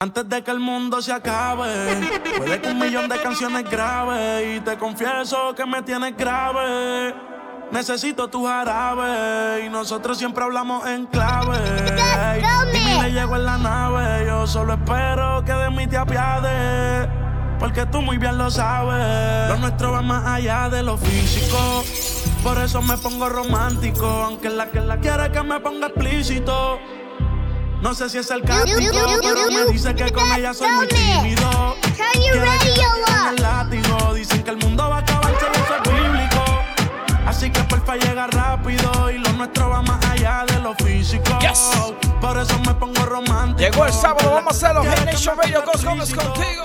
Antes de que el mundo se acabe, puede que un millón de canciones graves. Y te confieso que me tienes grave. Necesito tu jarabe. Y nosotros siempre hablamos en clave. Y le llego en la nave. Yo solo espero que de mí te apiades. Porque tú muy bien lo sabes. Lo nuestro va más allá de lo físico. Por eso me pongo romántico. Aunque la que la quiere que me ponga explícito. No sé si es el cáptico, pero me dice que con ella soy muy tímido. Quiere que con el látigo. Dicen que el mundo va a acabarse y eso es bíblico. Así que porfa llega rápido y lo nuestro va más allá de lo físico. Por eso me pongo romántico. Llegó el sábado, vamos a hacer los Hit Nation Radio Ghost Gómez contigo.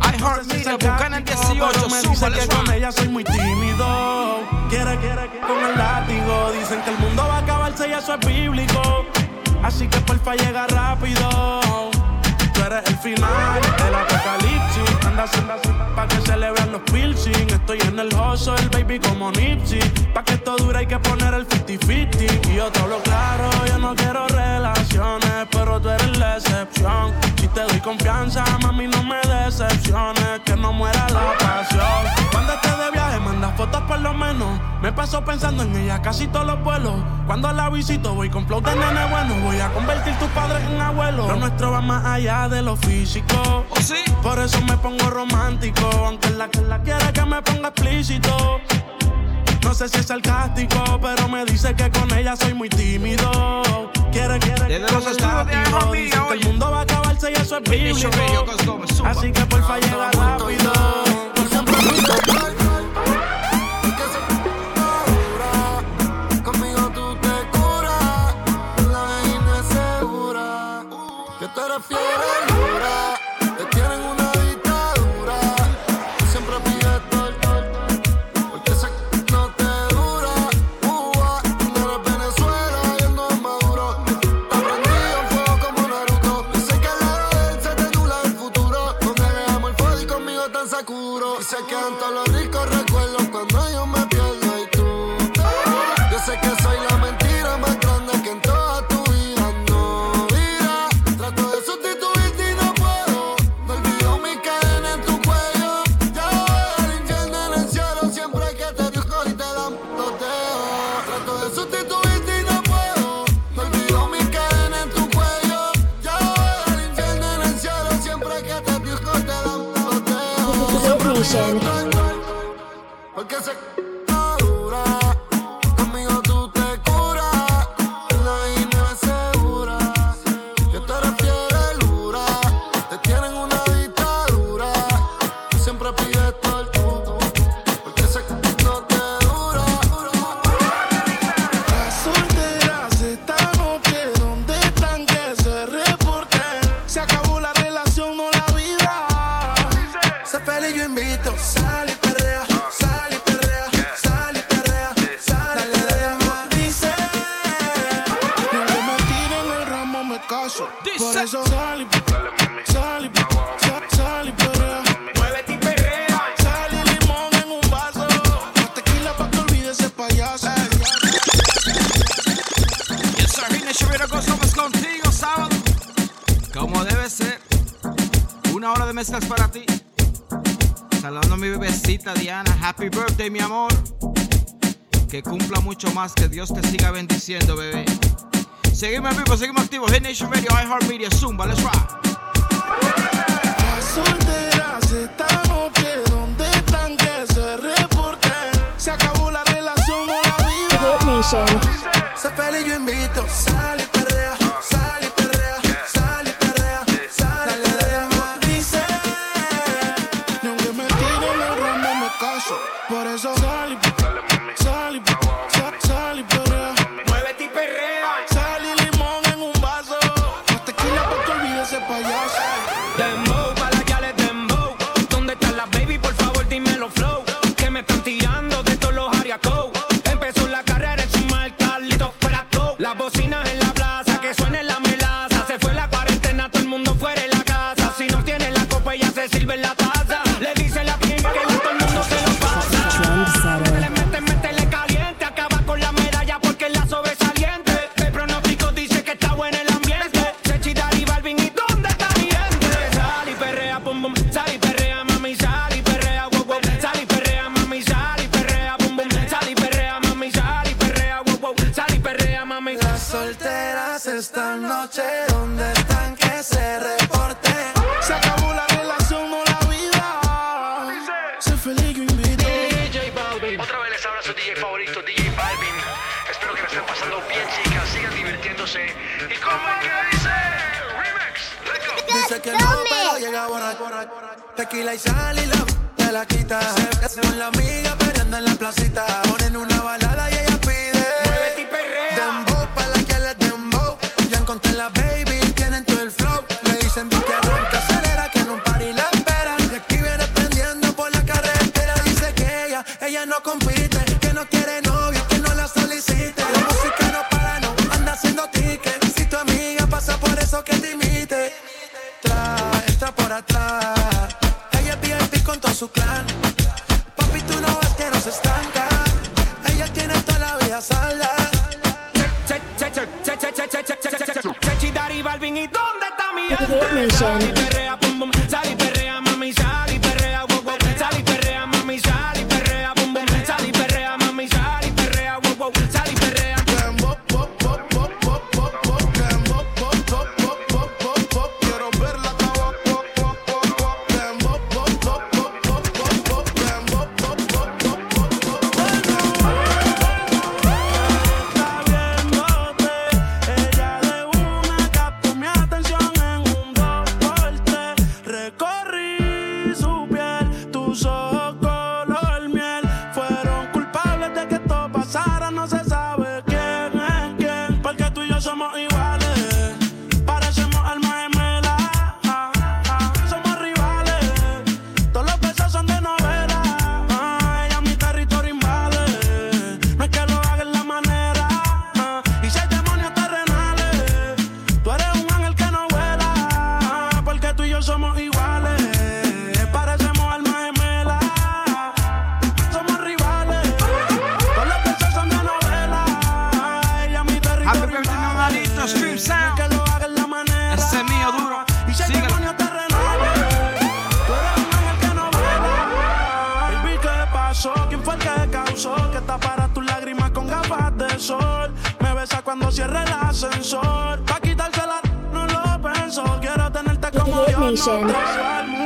I Heart Media, buscan el 18, me dice que con ella soy muy tímido. Quiere, quiere, quiere con el látigo. Dicen que el mundo va a acabarse y eso es bíblico. Así que porfa llega rápido. Tú eres el final del apocalipsis. Anda haciendo así pa' que se le vean los piercing. Estoy en el oso, el baby como Nipsey. Pa' que esto dure hay que poner el 50-50. Y yo te hablo claro, yo no quiero relaciones, pero tú eres la excepción. Si te doy confianza, mami, no me decepciones. Que no muera la pasión. Cuando estés de viaje, manda fotos por lo menos. Me paso pensando en ella casi todos los vuelos. Cuando la visito, voy con flow de nene bueno. Voy a convertir tus padres en abuelos. Lo nuestro va más allá de lo físico. ¿Oh, sí? Por eso me pongo romántico. Aunque la que la quiere que me ponga explícito. No sé si es sarcástico, pero me dice que con ella soy muy tímido. Quiere, quiere. Desde los con el de que mundo va a acabarse y eso es bíblico. Así que porfa llega rápido. Mucho más. Que Dios te siga bendiciendo, bebé. Seguimos en vivo, seguimos activos. Hit Nation Radio, iHeartMedia, Zumba, let's rock. Las solteras están que ¿dónde están que se reporten? Se acabó la relación, no la vida. Hit Nation. Se feliz yo invito, sal Station. cierre el ascensor. Pa' quitársela, no lo pienso. Quiero tenerte como yo. No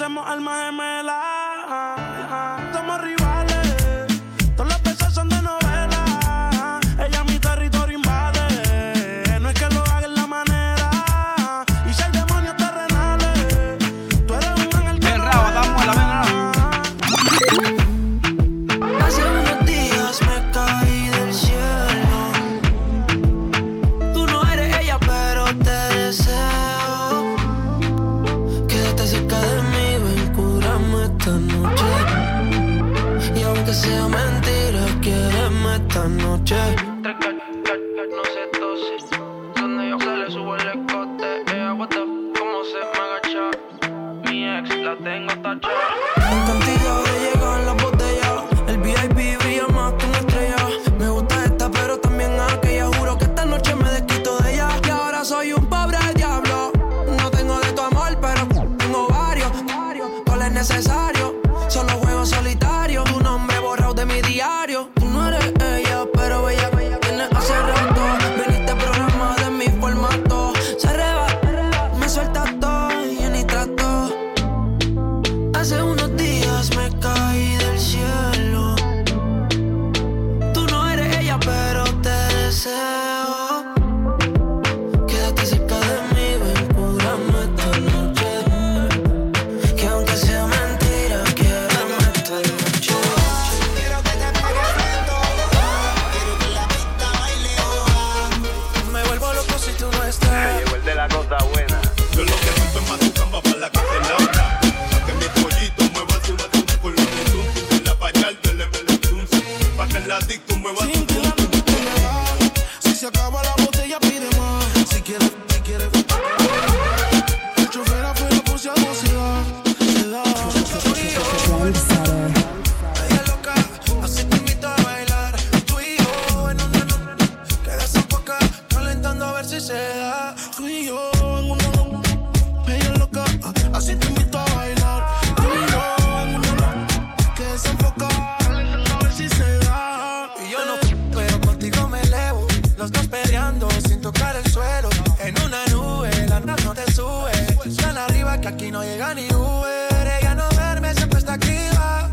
parecemos almas gemelas. No llega ni Uber, ella no verme siempre está activa.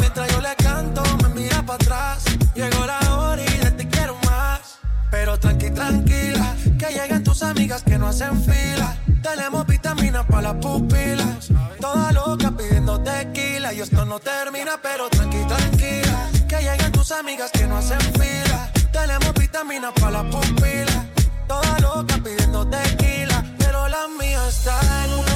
Mientras yo le canto, me mira para atrás. Llegó la hora y de ti quiero más. Pero tranqui, tranquila, que llegan tus amigas que no hacen fila. Tenemos vitaminas para las pupilas. Toda loca pidiendo tequila y esto no termina, pero tranqui, tranquila. Que llegan tus amigas que no hacen fila. Tenemos vitaminas para las pupilas. Toda loca pidiendo tequila la mía está en una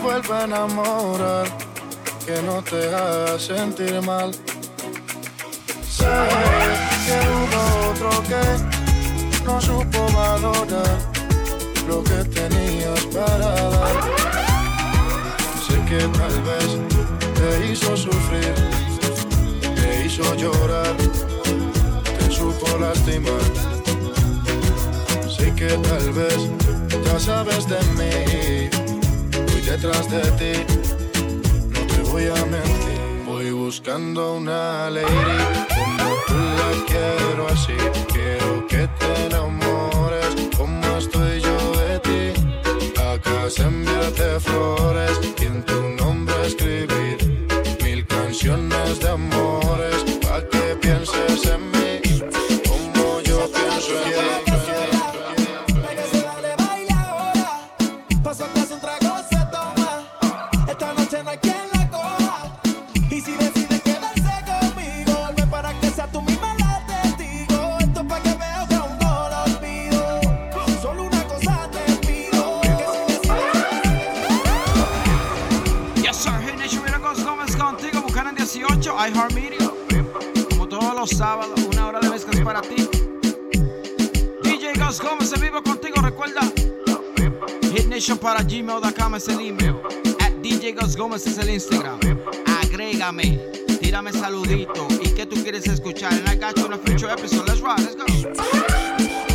vuelva a enamorar, que no te haga sentir mal. Sé que hubo otro que no supo valorar lo que tenías para dar. Sé que tal vez te hizo sufrir, te hizo llorar, te supo lastimar. Sé que tal vez ya sabes de mí detrás de ti. No te voy a mentir. Voy buscando una lady como tú la quiero así. Quiero que te enamores como estoy yo de ti. Acá se enviarte flores y en tu nombre escribir mil canciones de amores para que pienses en mí los sábados, una hora de mezclas para ti. DJ Gus Gómez se vive contigo, recuerda. Hit Nation para gmail.com es el email. At DJ Gus Gómez es el Instagram. Agrégame, tírame saludito. ¿Y qué tú quieres escuchar? And I got you in a future episode. Let's ride, let's go.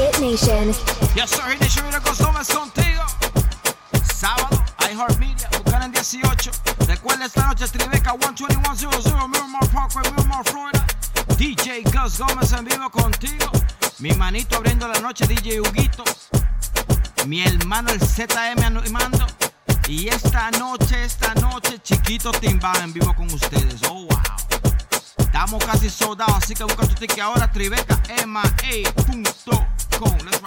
Yo soy Hit Nation, mira Costumas contigo. Sábado, iHeartMedia, Buchanan 18. Recuerda esta noche, Tribeca 12100, Miramar Parkway, Miramar, Florida. DJ Gus Gómez en vivo contigo. Mi manito abriendo la noche, DJ Huguito. Mi hermano el ZM animando. Y esta noche, esta noche, Chiquito Timbal en vivo con ustedes. Oh, wow. Estamos casi soldados, así que busca tu ticket ahora, tribecaema.com. Rumba.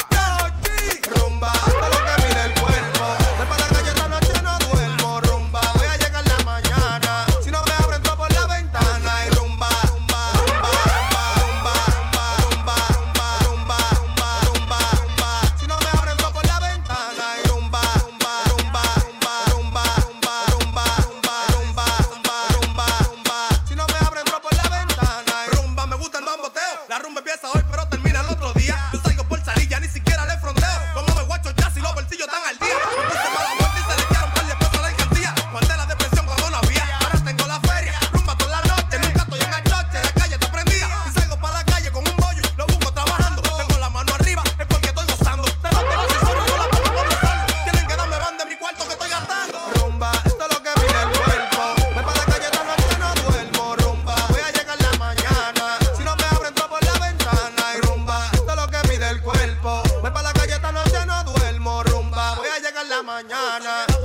mañana.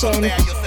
station.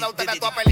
no te meto a.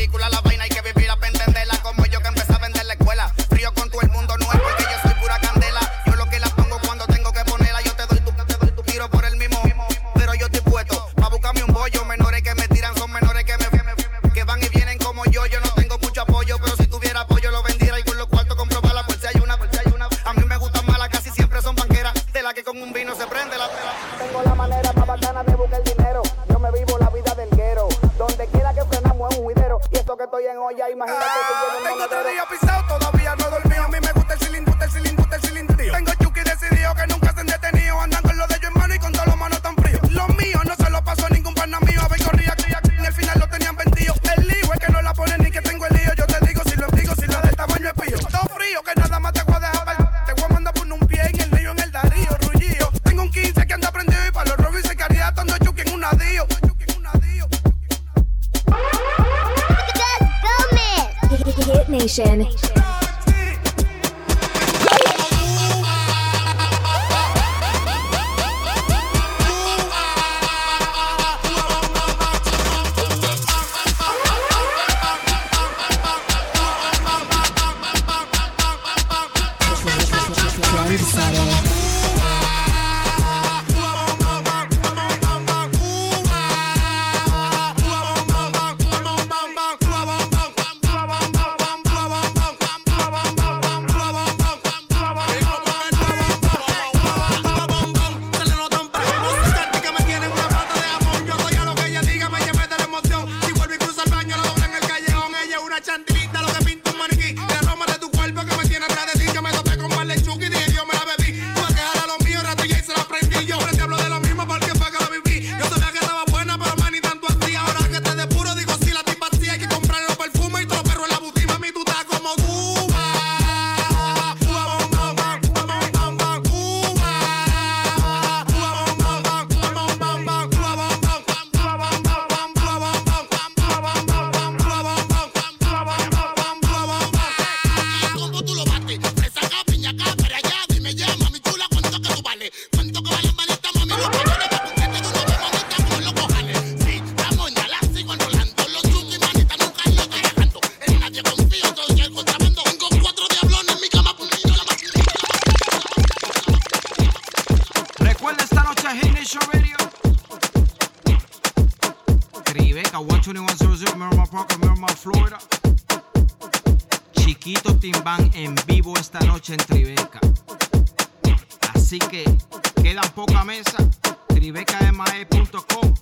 BKMAE.com.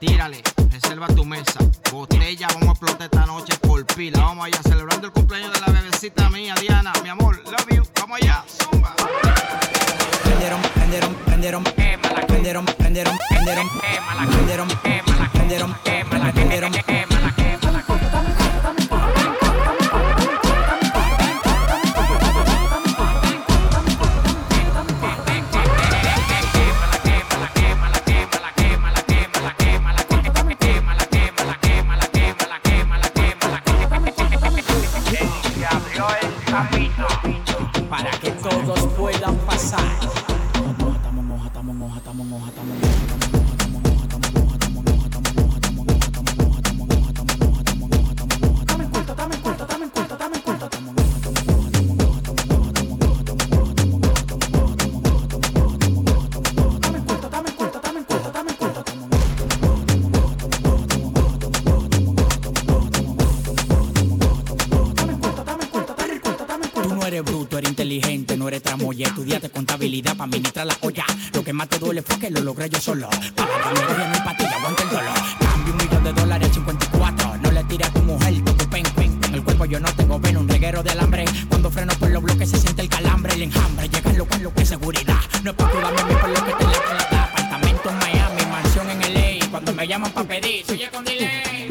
Tírale, reserva tu mesa. Botella, vamos a explotar esta noche por pila. Vamos allá, celebrando el cumpleaños de la bebecita mía, Diana. Mi amor, love you. Vamos allá, zumba. Prendieron, prendieron, prendieron. Prendieron, prendieron, prendieron. Prendieron, prendieron, prendieron. Prendieron, prendieron, prendieron. yo solo. Para que me mi patilla, aguante el dolor. Cambio un millón de dólares, 54. No le tires a tu mujer, tu penguin. El cuerpo yo no tengo ven, un reguero de alambre. Cuando freno por los bloques se siente el calambre, el enjambre. Llegan lo con lo que es seguridad. No es por tu mami, por lo que te la da. Apartamento en Miami, mansión en LA. Cuando me llaman para pedir, soy yo con delay.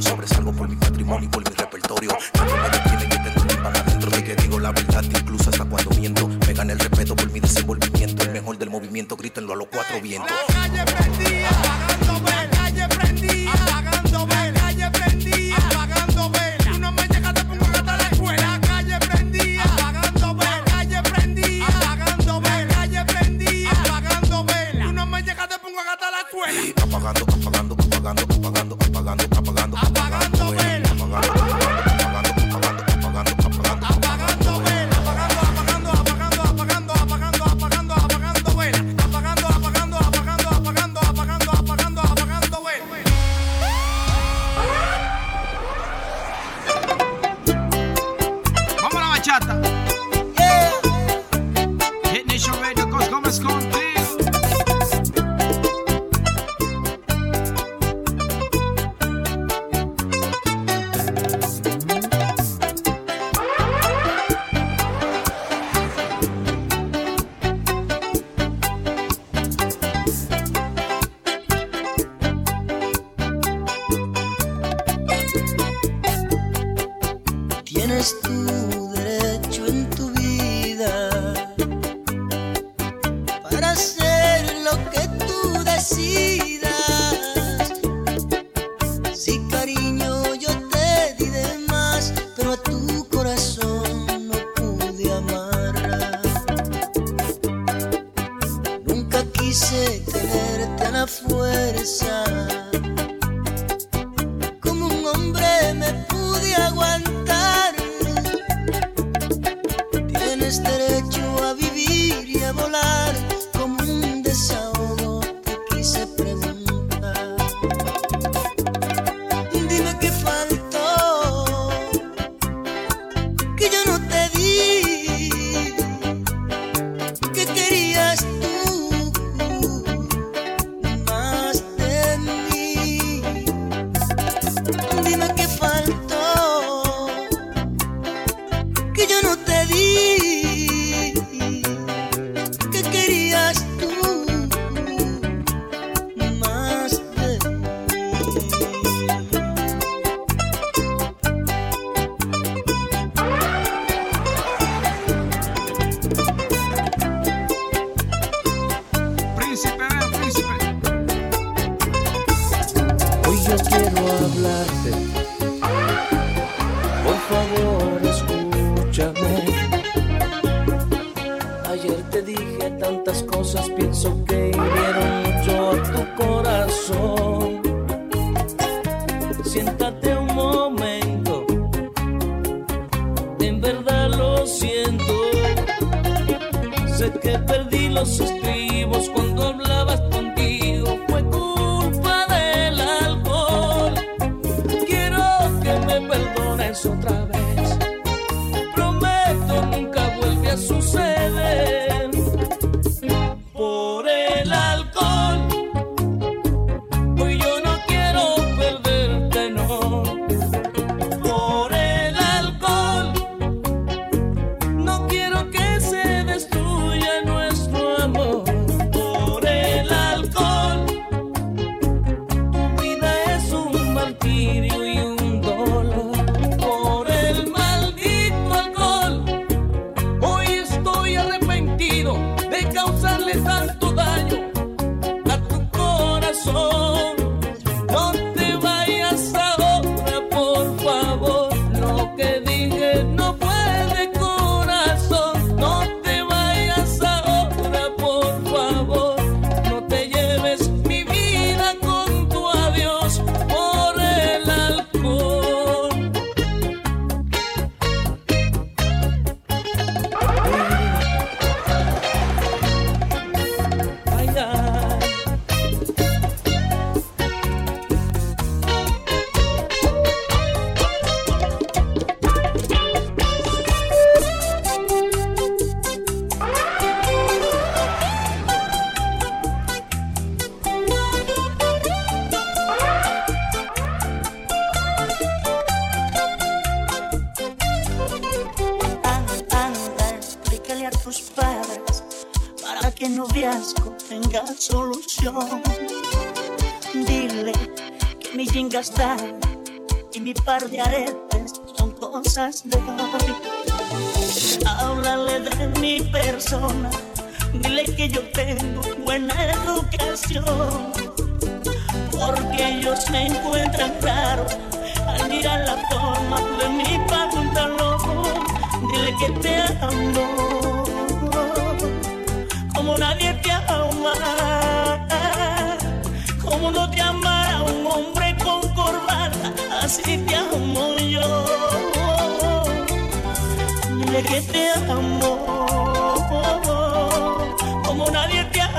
yo sobresalgo por mi patrimonio y por mi repertorio. Nadie tiene que tener mi pan adentro de que digo la verdad, incluso hasta cuando miento. Me gana el respeto por mi desenvolvimiento, el mejor del movimiento, grítenlo a los cuatro vientos. en verdad lo siento. Sé que perdí los estribos cuando hablé. gastar y mi par de aretes son cosas de hoy. Háblale de mi persona, dile que yo tengo buena educación, porque ellos me encuentran claro al mirar la forma de mi pantalón. Dile que te amo, como nadie te ama. que te amo como nadie te ama.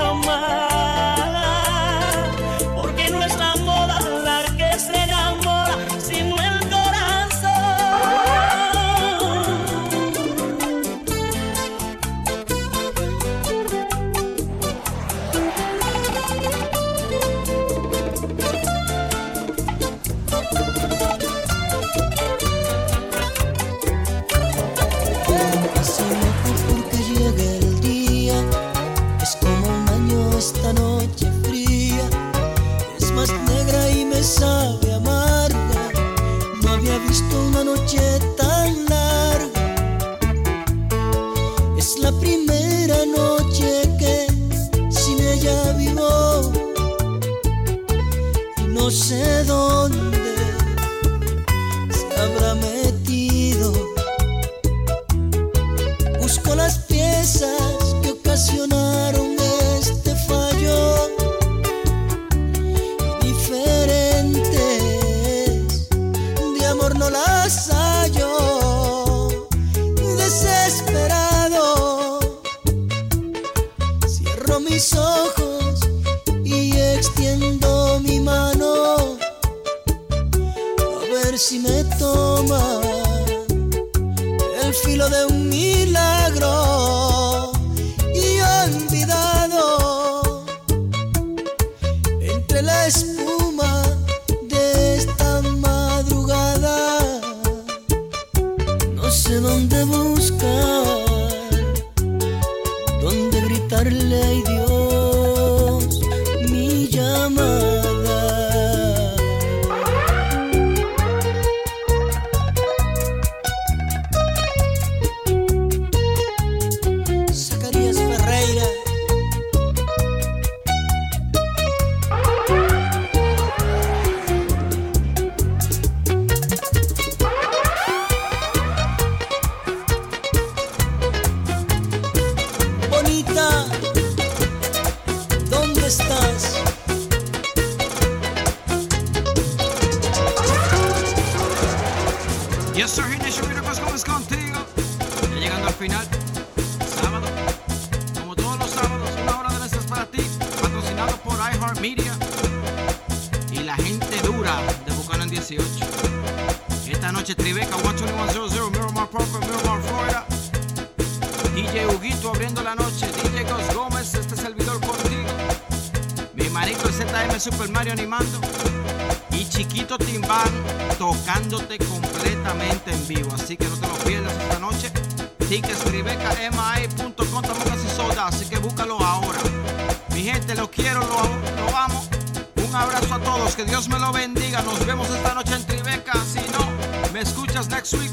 bendiga. Nos vemos esta noche en Tribeca. Si no, me escuchas next week.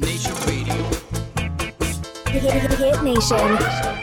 Nation Radio. Hit Nation.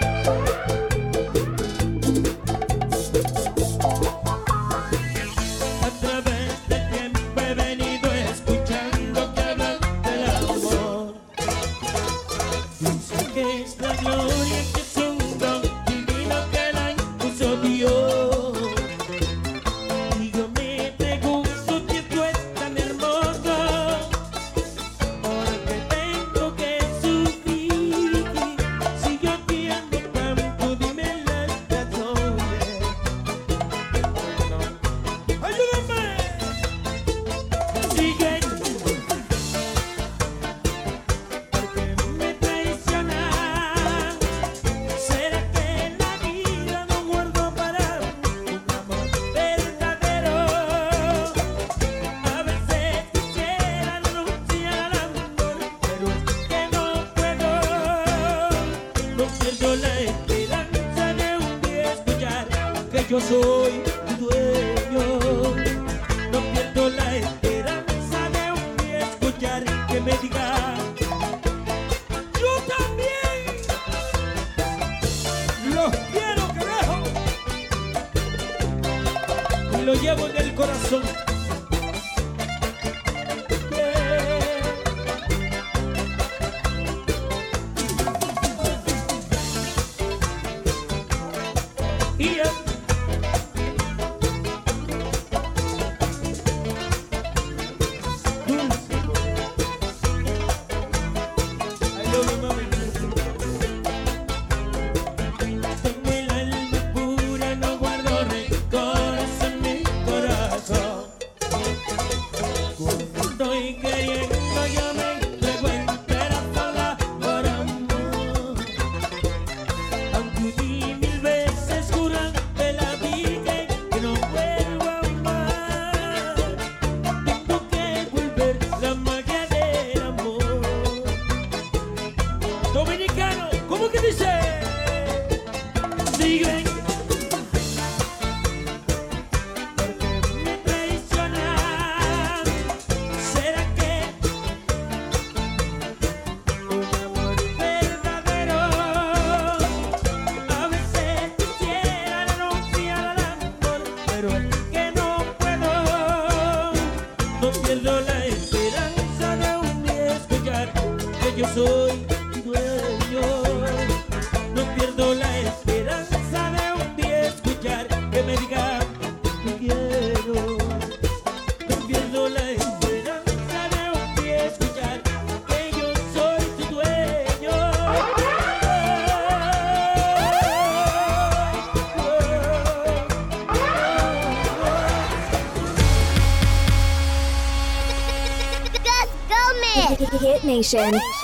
Nation.